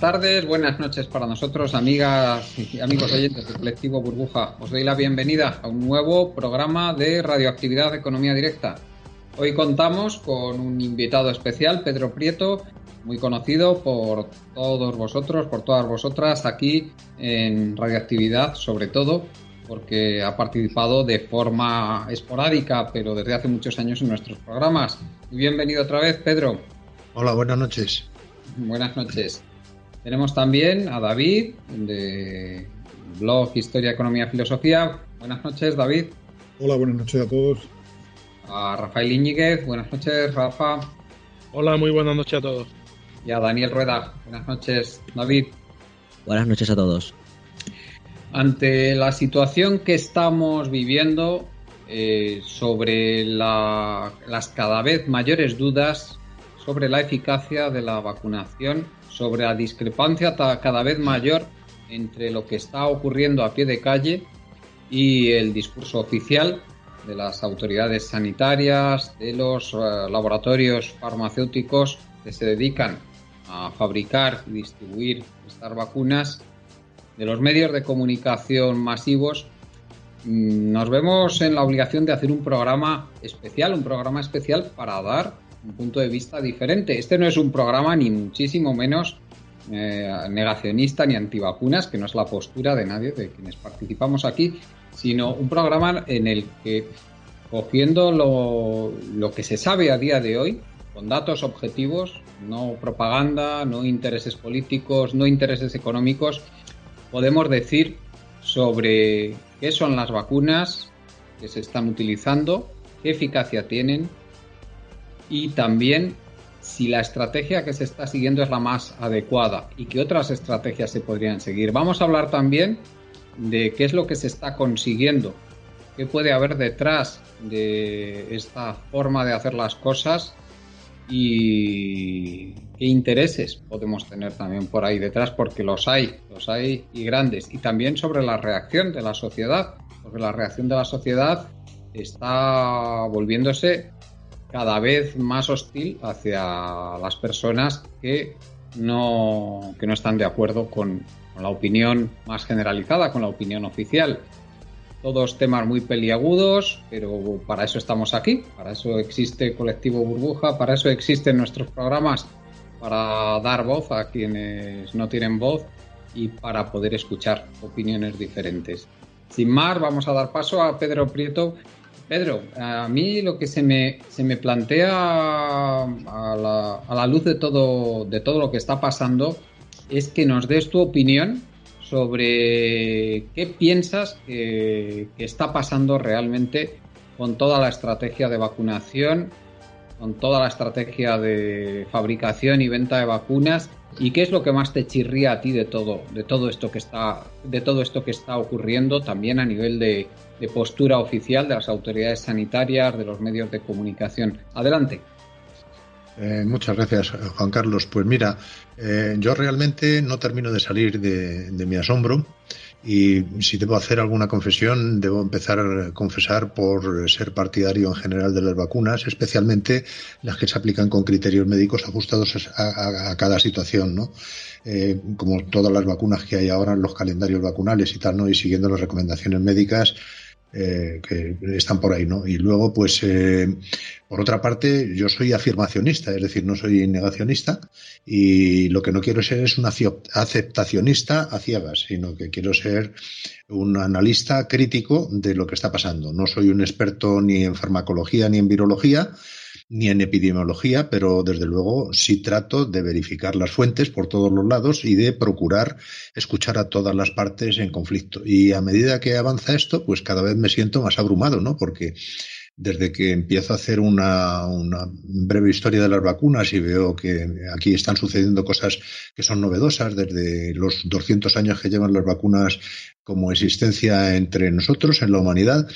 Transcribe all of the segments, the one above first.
Tardes, buenas noches para nosotros, amigas y amigos oyentes del colectivo Burbuja. Os doy la bienvenida a un nuevo programa de Radioactividad Economía Directa. Hoy contamos con un invitado especial, Pedro Prieto, muy conocido por todos vosotros, por todas vosotras aquí en Radioactividad, sobre todo porque ha participado de forma esporádica, pero desde hace muchos años en nuestros programas. Bienvenido otra vez, Pedro. Hola, buenas noches. Buenas noches. Tenemos también a David de blog Historia, Economía, Filosofía. Buenas noches, David. Hola, buenas noches a todos. A Rafael Iñiguez. Buenas noches, Rafa. Hola, muy buenas noches a todos. Y a Daniel Rueda. Buenas noches, David. Buenas noches a todos. Ante la situación que estamos viviendo eh, sobre las cada vez mayores dudas sobre la eficacia de la vacunación sobre la discrepancia cada vez mayor entre lo que está ocurriendo a pie de calle y el discurso oficial de las autoridades sanitarias, de los eh, laboratorios farmacéuticos que se dedican a fabricar y distribuir estas vacunas, de los medios de comunicación masivos, mm, nos vemos en la obligación de hacer un programa especial, un programa especial para dar un punto de vista diferente. Este no es un programa ni muchísimo menos eh, negacionista ni antivacunas, que no es la postura de nadie de quienes participamos aquí, sino un programa en el que, cogiendo lo, lo que se sabe a día de hoy, con datos objetivos, no propaganda, no intereses políticos, no intereses económicos, podemos decir sobre qué son las vacunas que se están utilizando, qué eficacia tienen, y también si la estrategia que se está siguiendo es la más adecuada y qué otras estrategias se podrían seguir. Vamos a hablar también de qué es lo que se está consiguiendo, qué puede haber detrás de esta forma de hacer las cosas y qué intereses podemos tener también por ahí detrás, porque los hay, los hay y grandes. Y también sobre la reacción de la sociedad, porque la reacción de la sociedad está volviéndose cada vez más hostil hacia las personas que no, que no están de acuerdo con, la opinión más generalizada, con la opinión oficial. Todos temas muy peliagudos, pero para eso estamos aquí, para eso existe Colectivo Burbuja, para eso existen nuestros programas, para dar voz a quienes no tienen voz y para poder escuchar opiniones diferentes. Sin más, vamos a dar paso a Pedro Prieto, Pedro, a mí lo que se me, se me plantea a la, a la, luz de todo, de todo lo que está pasando es que nos des tu opinión sobre qué piensas que, que está pasando realmente con toda la estrategia de vacunación, con toda la estrategia de fabricación y venta de vacunas ¿Y qué es lo que más te chirría a ti de todo, de todo esto que está, de todo esto que está ocurriendo también a nivel de, postura oficial de las autoridades sanitarias, de los medios de comunicación? Adelante. Eh, muchas gracias, Juan Carlos. Pues mira, eh, yo realmente no termino de salir de, de mi asombro y si debo hacer alguna confesión, debo empezar a confesar por ser partidario en general de las vacunas, especialmente las que se aplican con criterios médicos ajustados a, cada situación, ¿no? Eh, como todas las vacunas que hay ahora en los calendarios vacunales y tal, ¿no? Y siguiendo las recomendaciones médicas, eh, que están por ahí, ¿no? Y luego, pues, eh, por otra parte, yo soy afirmacionista, es decir, no soy negacionista y lo que no quiero ser es un aceptacionista a ciegas, sino que quiero ser un analista crítico de lo que está pasando. No soy un experto ni en farmacología ni en virología, ni en epidemiología, pero desde luego sí trato de verificar las fuentes por todos los lados y de procurar escuchar a todas las partes en conflicto. Y a medida que avanza esto, pues cada vez me siento más abrumado, ¿no? Porque desde que empiezo a hacer una, una, breve historia de las vacunas y veo que aquí están sucediendo cosas que son novedosas, desde los 200 años que llevan las vacunas como existencia entre nosotros en la humanidad,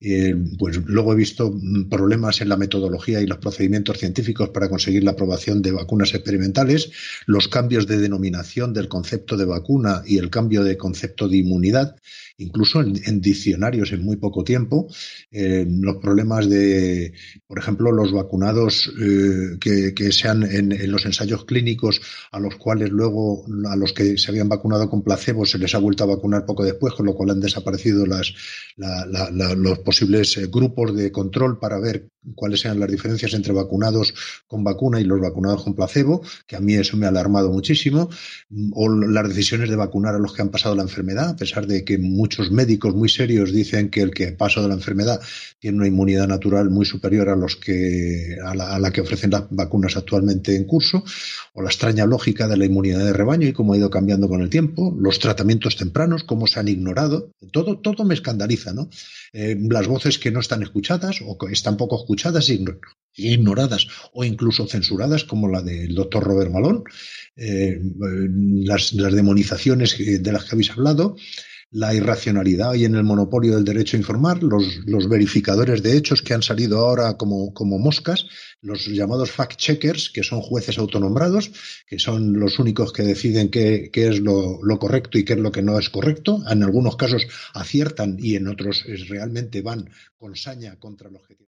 eh, pues luego he visto problemas en la metodología y los procedimientos científicos para conseguir la aprobación de vacunas experimentales, los cambios de denominación del concepto de vacuna y el cambio de concepto de inmunidad, incluso en, diccionarios en muy poco tiempo, eh, los problemas de, por ejemplo, los vacunados eh, que, que, sean en, en, los ensayos clínicos a los cuales luego, a los que se habían vacunado con placebo, se les ha vuelto a vacunar poco después, con lo cual han desaparecido las, la, la, los posibles eh, grupos de control para ver cuáles eran las diferencias entre vacunados con vacuna y los vacunados con placebo, que a mí eso me ha alarmado muchísimo, o las decisiones de vacunar a los que han pasado la enfermedad, a pesar de que muchos médicos muy serios dicen que el que pasa de la enfermedad tiene una inmunidad natural muy superior a los que a la que ofrecen las vacunas actualmente en curso, o la extraña lógica de la inmunidad de rebaño y cómo ha ido cambiando con el tiempo, los tratamientos tempranos, cómo se han ignorado, todo, todo me escandaliza, ¿no? Eh, las voces que no están escuchadas o que están poco escuchadas ignoradas o incluso censuradas, como la del doctor Robert Malone, eh, las, las, demonizaciones de las que habéis hablado, la irracionalidad y en el monopolio del derecho a informar, los, los verificadores de hechos que han salido ahora como, como moscas, los llamados fact-checkers, que son jueces autonombrados, que son los únicos que deciden qué, qué es lo, lo, correcto y qué es lo que no es correcto. En algunos casos aciertan y en otros realmente van con saña contra el objetivo.